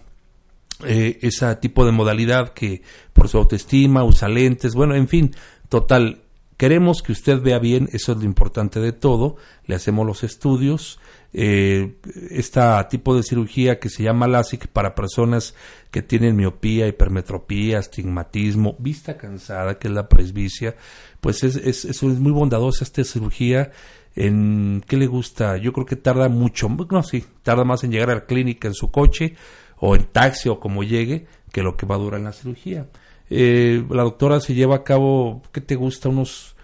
eh, ese tipo de modalidad que por su autoestima usa lentes, bueno, en fin, total, queremos que usted vea bien, eso es lo importante de todo, le hacemos los estudios, eh, este tipo de cirugía que se llama LASIK para personas que tienen miopía, hipermetropía, astigmatismo, vista cansada, que es la presbicia, pues es, es, es muy bondadosa esta cirugía. En, ¿Qué le gusta? Yo creo que tarda mucho, no, sí, tarda más en llegar a la clínica en su coche o en taxi o como llegue que lo que va a durar en la cirugía. Eh, la doctora se lleva a cabo, ¿qué te gusta? Unos,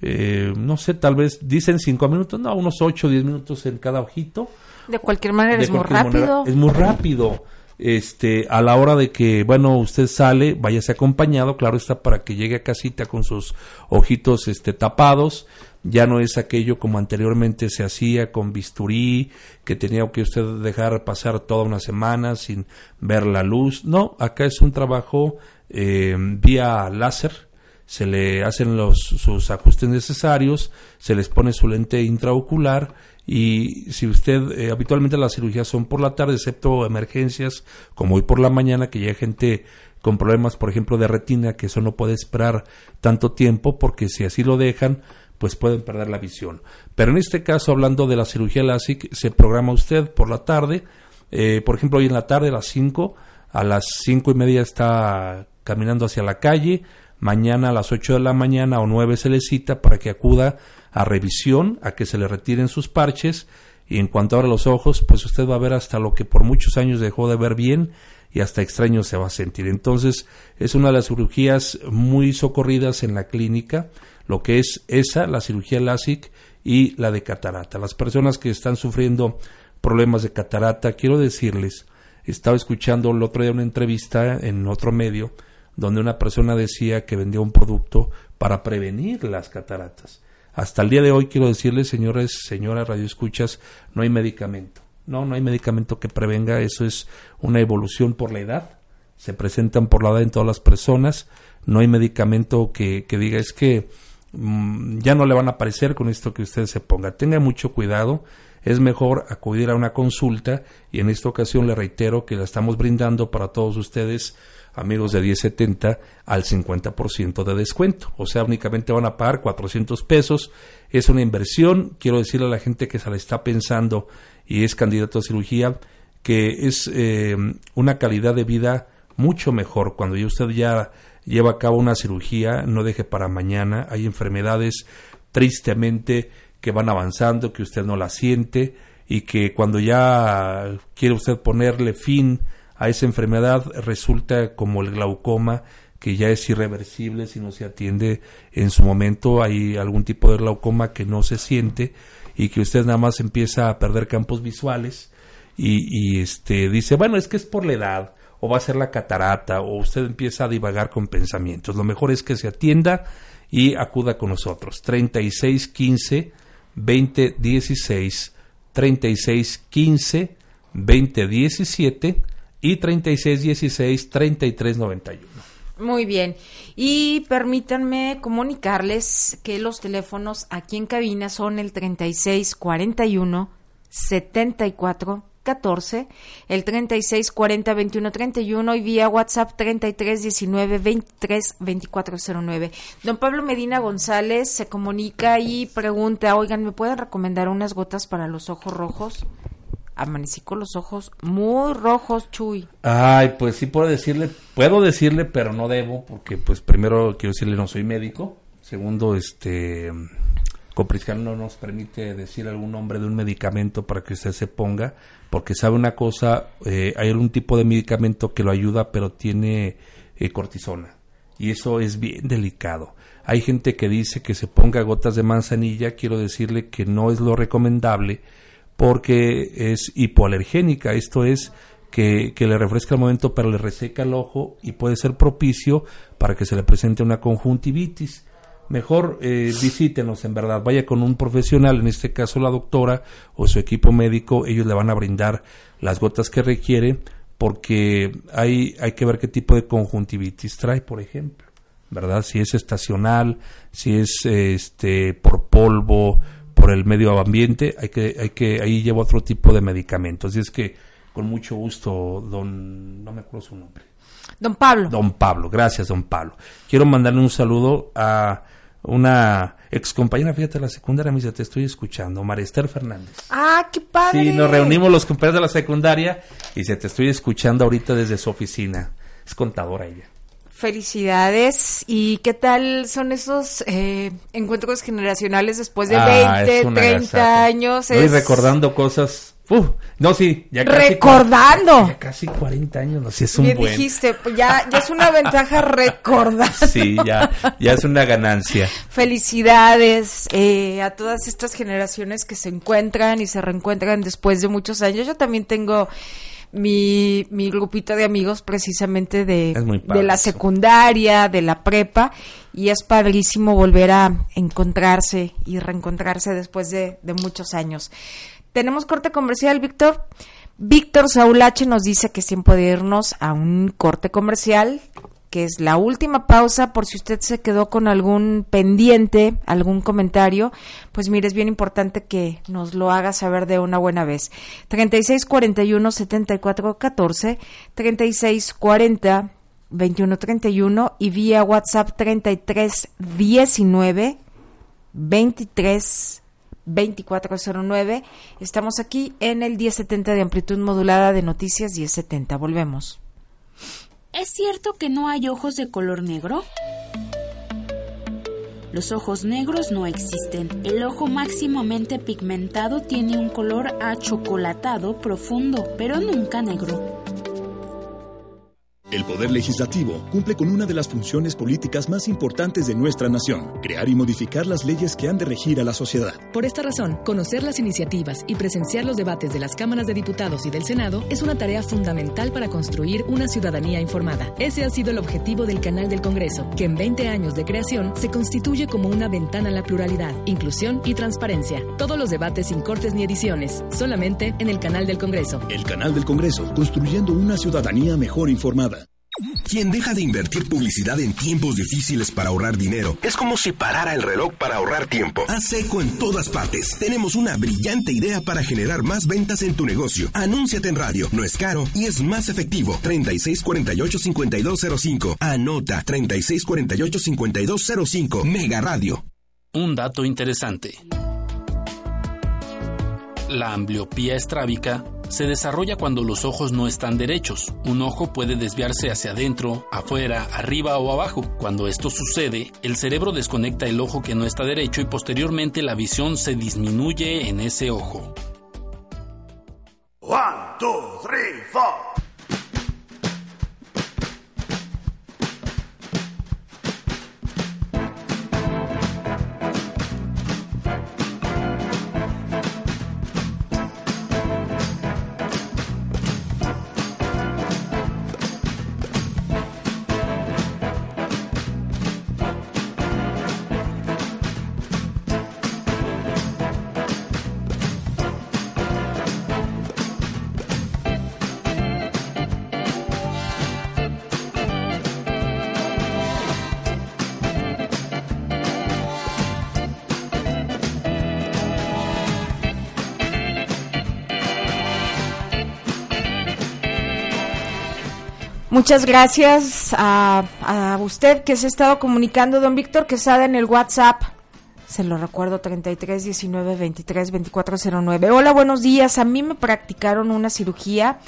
eh, no sé, tal vez dicen cinco minutos, no, unos ocho o diez minutos en cada ojito. De cualquier manera De es muy manera, rápido. es muy rápido. Este, a la hora de que, bueno, usted sale, váyase acompañado, claro está, para que llegue a casita con sus ojitos, este, tapados. Ya no es aquello como anteriormente se hacía con bisturí, que tenía que usted dejar pasar toda una semana sin ver la luz. No, acá es un trabajo eh, vía láser. se le hacen los, sus ajustes necesarios, se les pone su lente intraocular y si usted eh, habitualmente las cirugías son por la tarde, excepto emergencias como hoy por la mañana, que ya hay gente con problemas, por ejemplo, de retina, que eso no puede esperar tanto tiempo porque si así lo dejan, pues pueden perder la visión. Pero en este caso, hablando de la cirugía LASIK, se programa usted por la tarde, eh, por ejemplo, hoy en la tarde a las 5, a las cinco y media está caminando hacia la calle, mañana a las 8 de la mañana o 9 se le cita para que acuda a revisión, a que se le retiren sus parches y en cuanto abra los ojos, pues usted va a ver hasta lo que por muchos años dejó de ver bien y hasta extraño se va a sentir. Entonces, es una de las cirugías muy socorridas en la clínica, lo que es esa, la cirugía LASIK y la de catarata. Las personas que están sufriendo problemas de catarata, quiero decirles, estaba escuchando el otro día una entrevista en otro medio donde una persona decía que vendía un producto para prevenir las cataratas. Hasta el día de hoy quiero decirles, señores, señoras radioescuchas, no hay medicamento. No, no hay medicamento que prevenga, eso es una evolución por la edad. Se presentan por la edad en todas las personas. No hay medicamento que, que diga es que mm, ya no le van a aparecer con esto que usted se ponga. Tenga mucho cuidado. Es mejor acudir a una consulta y en esta ocasión le reitero que la estamos brindando para todos ustedes amigos de 1070 al 50% de descuento. O sea, únicamente van a pagar 400 pesos. Es una inversión. Quiero decirle a la gente que se la está pensando y es candidato a cirugía que es eh, una calidad de vida mucho mejor cuando ya usted ya lleva a cabo una cirugía, no deje para mañana. Hay enfermedades tristemente que van avanzando, que usted no la siente y que cuando ya quiere usted ponerle fin a esa enfermedad resulta como el glaucoma que ya es irreversible si no se atiende en su momento. Hay algún tipo de glaucoma que no se siente y que usted nada más empieza a perder campos visuales y, este dice bueno es que es por la edad o va a ser la catarata o usted empieza a divagar con pensamientos. Lo mejor es que se atienda y acuda con nosotros. 36 15 20 16 36 15 20 17 y 3616-3391. Muy bien. Y permítanme comunicarles que los teléfonos aquí en cabina son el 3641 74 14, el 36 40 21 31 y vía WhatsApp 33 19 23 24 09. Don Pablo Medina González se comunica y pregunta, oigan, ¿me pueden recomendar unas gotas para los ojos rojos? Amanecí con los ojos muy rojos, Chuy. Ay, pues sí puedo decirle, puedo decirle, pero no debo, porque pues primero quiero decirle no soy médico. Segundo, este Copriscal no nos permite decir algún nombre de un medicamento para que usted se ponga, porque sabe una cosa, eh, hay algún tipo de medicamento que lo ayuda, pero tiene eh, cortisona. Y eso es bien delicado. Hay gente que dice que se ponga gotas de manzanilla, quiero decirle que no es lo recomendable, porque es hipoalergénica, esto es que, le refresca el momento pero le reseca el ojo y puede ser propicio para que se le presente una conjuntivitis. Mejor eh, visítenos en verdad, vaya con un profesional, en este caso la doctora o su equipo médico, ellos le van a brindar las gotas que requiere porque hay, hay que ver qué tipo de conjuntivitis trae, por ejemplo, ¿verdad? Si es estacional, si es este por polvo, por el medio ambiente, hay que, hay que, ahí lleva otro tipo de medicamentos. Y es que con mucho gusto, don, no me acuerdo su nombre. Don Pablo. Don Pablo, gracias, don Pablo. Quiero mandarle un saludo a una ex compañera, fíjate, de la secundaria, me dice, te estoy escuchando, María Esther Fernández. Ah, qué padre. Sí, nos reunimos los compañeros de la secundaria y dice, te estoy escuchando ahorita desde su oficina. Es contadora ella. Felicidades. ¿Y qué tal son esos eh, encuentros generacionales después de 20, 30 años? Estoy recordando cosas. Uf, no, sí, ya casi. Recordando. Ya casi 40 años, no sé, es un Me dijiste, pues ya, ya es una ventaja recordar. Sí, ya, ya es una ganancia. Felicidades eh, a todas estas generaciones que se encuentran y se reencuentran después de muchos años. Yo también tengo mi, mi grupito de amigos precisamente de, de la secundaria, de la prepa, y es padrísimo volver a encontrarse y reencontrarse después de, de muchos años. Tenemos corte comercial, Víctor. Víctor Saulache nos dice que es tiempo de irnos a un corte comercial que es la última pausa por si usted se quedó con algún pendiente, algún comentario, pues mire, es bien importante que nos lo haga saber de una buena vez. 3641 7414, 3640 2131 y vía WhatsApp 3319 23 2409. Estamos aquí en el 1070 de amplitud modulada de Noticias 1070. Volvemos. ¿Es cierto que no hay ojos de color negro? Los ojos negros no existen. El ojo máximamente pigmentado tiene un color achocolatado profundo, pero nunca negro. El Poder Legislativo cumple con una de las funciones políticas más importantes de nuestra nación, crear y modificar las leyes que han de regir a la sociedad. Por esta razón, conocer las iniciativas y presenciar los debates de las cámaras de diputados y del Senado es una tarea fundamental para construir una ciudadanía informada. Ese ha sido el objetivo del Canal del Congreso, que en 20 años de creación se constituye como una ventana a la pluralidad, inclusión y transparencia. Todos los debates sin cortes ni ediciones, solamente en el Canal del Congreso. El Canal del Congreso, construyendo una ciudadanía mejor informada. Quien deja de invertir publicidad en tiempos difíciles para ahorrar dinero es como si parara el reloj para ahorrar tiempo. Haz eco en todas partes. Tenemos una brillante idea para generar más ventas en tu negocio. Anúnciate en radio. No es caro y es más efectivo. 3648-5205. Anota 3648-5205. Mega Radio. Un dato interesante. La ambliopía estrábica se desarrolla cuando los ojos no están derechos. Un ojo puede desviarse hacia adentro, afuera, arriba o abajo. Cuando esto sucede, el cerebro desconecta el ojo que no está derecho y posteriormente la visión se disminuye en ese ojo. One, two, three, four. Muchas gracias a, a, usted que se ha estado comunicando, don Víctor Quesada, en el WhatsApp. Se lo recuerdo, 33 19 23 2409. Hola, buenos días. A mí me practicaron una cirugía,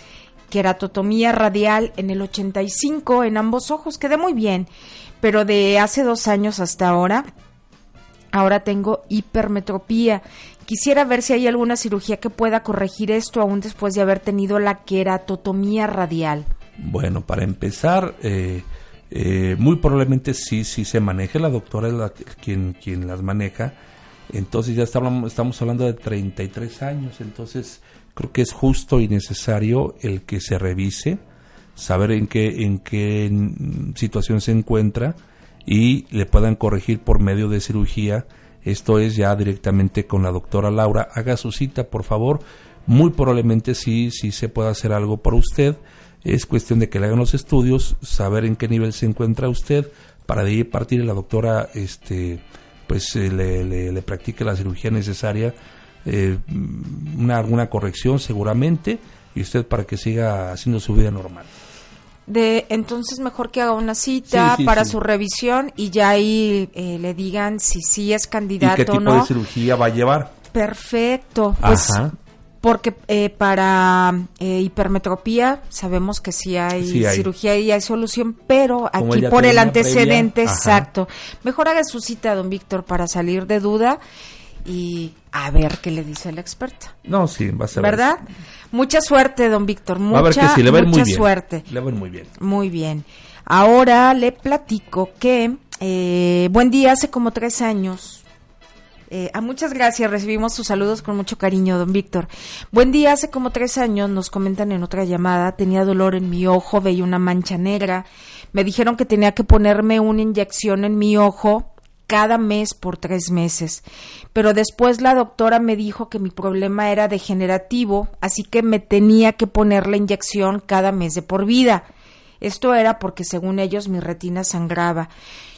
queratotomía radial, en el 85 en ambos ojos. Quedé muy bien, pero de hace dos años hasta ahora, ahora tengo hipermetropía. Quisiera ver si hay alguna cirugía que pueda corregir esto aún después de haber tenido la queratotomía radial. Bueno, para empezar, eh, eh, muy probablemente sí, sí se maneje, la doctora es la, quien, quien las maneja, entonces ya estamos, estamos hablando de 33 años, entonces creo que es justo y necesario el que se revise, saber en qué, en qué situación se encuentra y le puedan corregir por medio de cirugía. Esto es ya directamente con la doctora Laura. Haga su cita, por favor. Muy probablemente sí, sí se pueda hacer algo por usted es cuestión de que le hagan los estudios, saber en qué nivel se encuentra usted, para de ahí partir la doctora este, pues eh, le, le, practique la cirugía necesaria, eh, una, alguna corrección seguramente, y usted para que siga haciendo su vida normal. De, entonces mejor que haga una cita Sí, sí, para sí. su revisión y ya ahí eh, le digan si sí es ¿Y candidato qué tipo o no. de cirugía va a llevar? Perfecto. Pues Ajá. Porque eh, para eh, hipermetropía sabemos que sí hay, Sí hay. cirugía y hay solución, pero Como aquí por el antecedente, exacto. Mejor haga su cita, don Víctor, para salir de duda y a ver qué le dice el experto. No, sí, va a ser. ¿Verdad? Mucha suerte, don Víctor. Mucha, Va a ver que sí, le va mucha muy bien. suerte. Le va muy bien. Muy bien. Ahora le platico que, eh, buen día, hace como tres años. Eh, ah, muchas gracias, recibimos sus saludos con mucho cariño, don Víctor. Buen día, hace como tres años, nos comentan en otra llamada, tenía dolor en mi ojo, veía una mancha negra. Me dijeron que tenía que ponerme una inyección en mi ojo cada mes por tres meses. Pero después la doctora me dijo que mi problema era degenerativo, así que me tenía que poner la inyección cada mes de por vida. Esto era porque según ellos mi retina sangraba.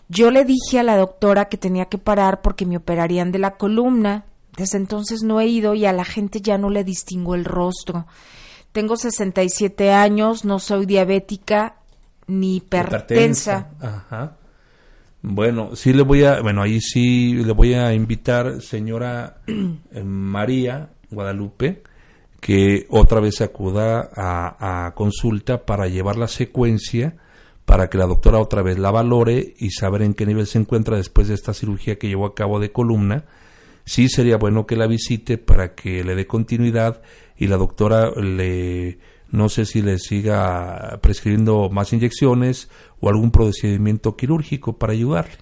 Yo le dije a la doctora que tenía que parar porque me operarían de la columna. Desde entonces no he ido y a la gente ya no le distingo el rostro. Tengo 67 años, no soy diabética ni hipertensa. Ajá. Bueno, sí le voy a, bueno, ahí sí le voy a invitar, señora eh, María Guadalupe, que otra vez acuda a, a, consulta para llevar la secuencia, para que la doctora otra vez la valore y saber en qué nivel se encuentra después de esta cirugía que llevó a cabo de columna. Sí sería bueno que la visite para que le dé continuidad y la doctora le no sé si le siga prescribiendo más inyecciones o algún procedimiento quirúrgico para ayudarle.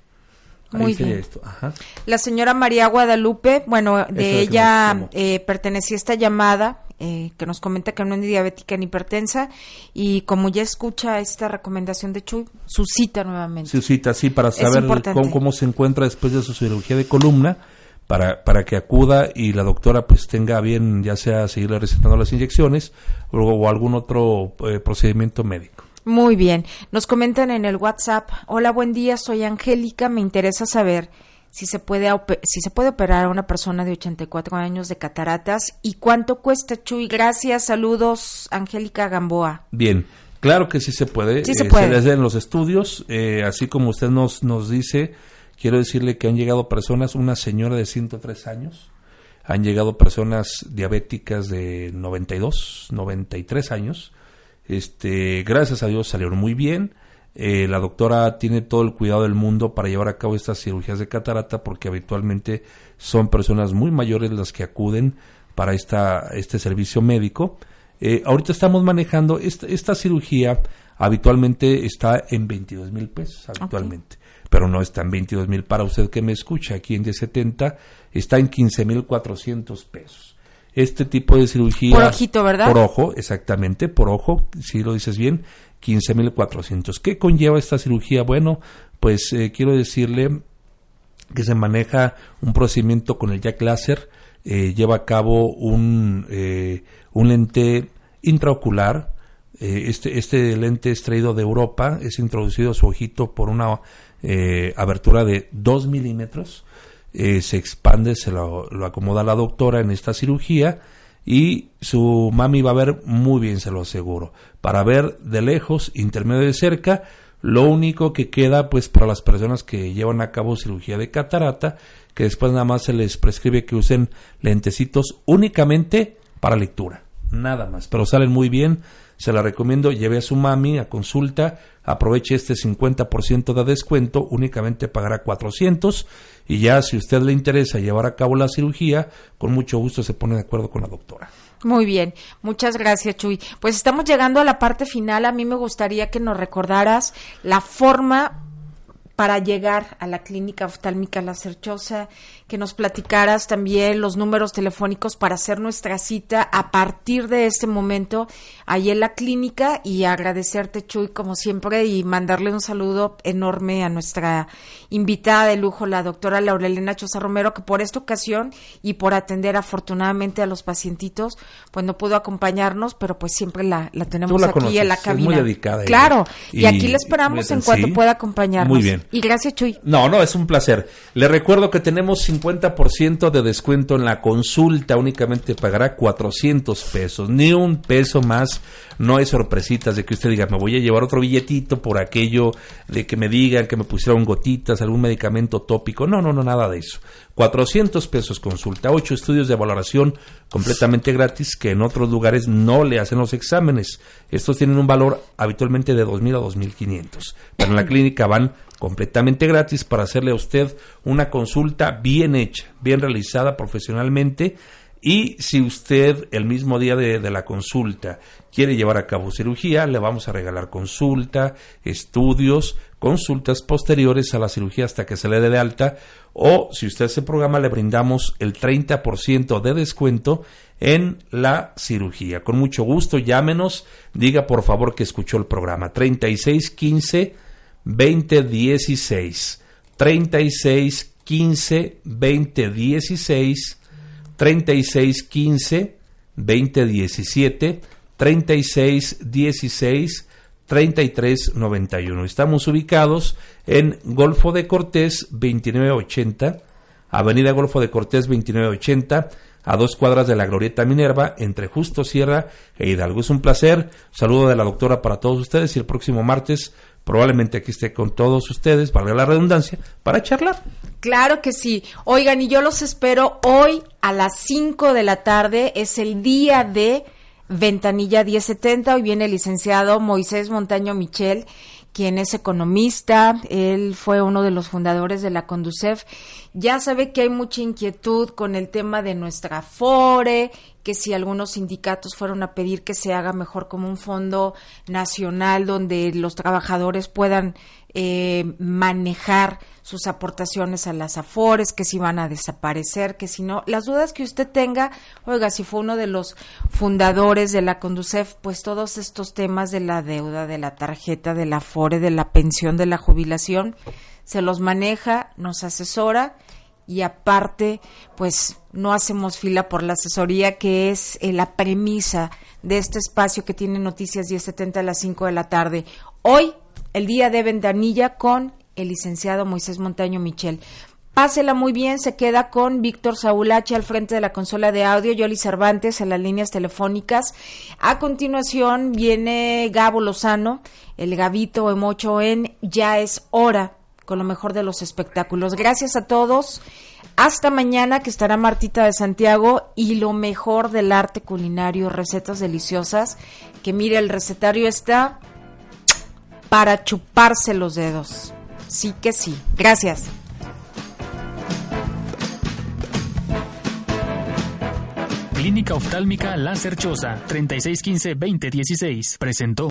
Muy bien. La señora María Guadalupe, bueno, de ella eh, pertenecía esta llamada eh, que nos comenta que no es ni diabética ni hipertensa y como ya escucha esta recomendación de Chuy, su cita nuevamente. Su cita, sí, para saber cómo, cómo, se encuentra después de su cirugía de columna para, para que acuda y la doctora pues tenga bien ya sea seguirle recetando las inyecciones o, o algún otro eh, procedimiento médico. Muy bien. Nos comentan en el WhatsApp, hola, buen día, soy Angélica, me interesa saber si se puede si se puede operar a una persona de 84 años de cataratas y cuánto cuesta, Chuy. Gracias, saludos, Angélica Gamboa. Bien, claro que sí se puede. Sí se eh, puede. Se en los estudios, eh, así como usted nos, nos dice, Quiero decirle que han llegado personas, una señora de 103 años, han llegado personas diabéticas de 92, 93 años. Este, gracias a Dios salieron muy bien. Eh, la doctora tiene todo el cuidado del mundo para llevar a cabo estas cirugías de catarata porque habitualmente son personas muy mayores las que acuden para esta, este servicio médico. Eh, ahorita estamos manejando esta, esta cirugía habitualmente está en 22 mil pesos habitualmente pero no está en 22 mil para usted que me escucha. Aquí en D70 está en 15 mil 400 pesos este tipo de cirugía por ojito verdad por ojo exactamente por ojo si lo dices bien 15 mil 400 qué conlleva esta cirugía bueno pues eh, quiero decirle que se maneja un procedimiento con el jack láser eh, lleva a cabo un eh, un lente intraocular. Este, este lente es traído de Europa, es introducido a su ojito por una eh, abertura de 2 milímetros, eh, se expande, se lo, acomoda la doctora en esta cirugía y su mami va a ver muy bien, se lo aseguro. Para ver de lejos, intermedio de cerca, lo único que queda pues para las personas que llevan a cabo cirugía de catarata, que después nada más se les prescribe que usen lentecitos únicamente para lectura, nada más, pero salen muy bien se la recomiendo, lleve a su mami a consulta, aproveche este 50% de descuento, únicamente pagará 400 y ya si usted le interesa llevar a cabo la cirugía, con mucho gusto se pone de acuerdo con la doctora. Muy bien, muchas gracias Chuy. Pues estamos llegando a la parte final. A mí me gustaría que nos recordaras la forma para llegar a la clínica oftálmica La Cerchosa, que nos platicaras también los números telefónicos para hacer nuestra cita a partir de este momento ahí en la clínica y agradecerte Chuy como siempre y mandarle un saludo enorme a nuestra invitada de lujo, la doctora Laurelena Chosa Romero, que por esta ocasión y por atender afortunadamente a los pacientitos, pues no pudo acompañarnos, pero pues siempre la, la tenemos aquí en la cabina. muy dedicada. Claro, y, aquí le esperamos en cuanto pueda acompañarnos. Muy bien. Y gracias, Chuy. No, no, es un placer. Le recuerdo que tenemos 50% de descuento en la consulta, únicamente pagará 400 pesos, ni un peso más. No hay sorpresitas de que usted diga, me voy a llevar otro billetito por aquello de que me digan que me pusieron gotitas, algún medicamento tópico. No, no, no, nada de eso. 400 pesos consulta, 8 estudios de valoración completamente gratis que en otros lugares no le hacen los exámenes. Estos tienen un valor habitualmente de 2.000 a 2.500. Pero en la clínica van completamente gratis para hacerle a usted una consulta bien hecha, bien realizada profesionalmente. Y si usted el mismo día de, la consulta quiere llevar a cabo cirugía, le vamos a regalar consulta, estudios, consultas posteriores a la cirugía hasta que se le dé de alta. O si usted se programa, le brindamos el 30% de descuento en la cirugía. Con mucho gusto, llámenos, diga por favor que escuchó el programa. 3615 2016 36 15 2016 36 15 2017 36 16 3391. Estamos ubicados en Golfo de Cortés 2980, Avenida Golfo de Cortés 2980, a dos cuadras de la Glorieta Minerva, entre Justo Sierra e Hidalgo. Es un placer. Saludo de la doctora para todos ustedes y el próximo martes probablemente aquí esté con todos ustedes, valga la redundancia, para charlar. Claro que sí. Oigan, y yo los espero hoy a las 5 de la tarde. Es el día de Ventanilla 1070. Hoy viene el licenciado Moisés Montaño Michel, quien es economista. Él fue uno de los fundadores de la Conducef. Ya sabe que hay mucha inquietud con el tema de nuestra FORE, que si algunos sindicatos fueron a pedir que se haga mejor como un fondo nacional donde los trabajadores puedan eh, manejar sus aportaciones a las afores, que si van a desaparecer, que si no, las dudas que usted tenga, oiga, si fue uno de los fundadores de la Conducef, pues todos estos temas de la deuda, de la tarjeta, de la afore, de la pensión, de la jubilación, se los maneja, nos asesora y aparte, pues no hacemos fila por la asesoría, que es eh, la premisa de este espacio que tiene Noticias 1070 a las 5 de la tarde. Hoy, el día de ventanilla con el licenciado Moisés Montaño Michel. Pásela muy bien, se queda con Víctor Saulache al frente de la consola de audio, Yoli Cervantes en las líneas telefónicas. A continuación viene Gabo Lozano, el Gabito Emocho en Ya es hora, con lo mejor de los espectáculos. Gracias a todos. Hasta mañana que estará Martita de Santiago y lo mejor del arte culinario, recetas deliciosas. Que mire, el recetario está para chuparse los dedos. Sí que sí. Gracias. Clínica Oftálmica Choza, 3615-2016. Presentó.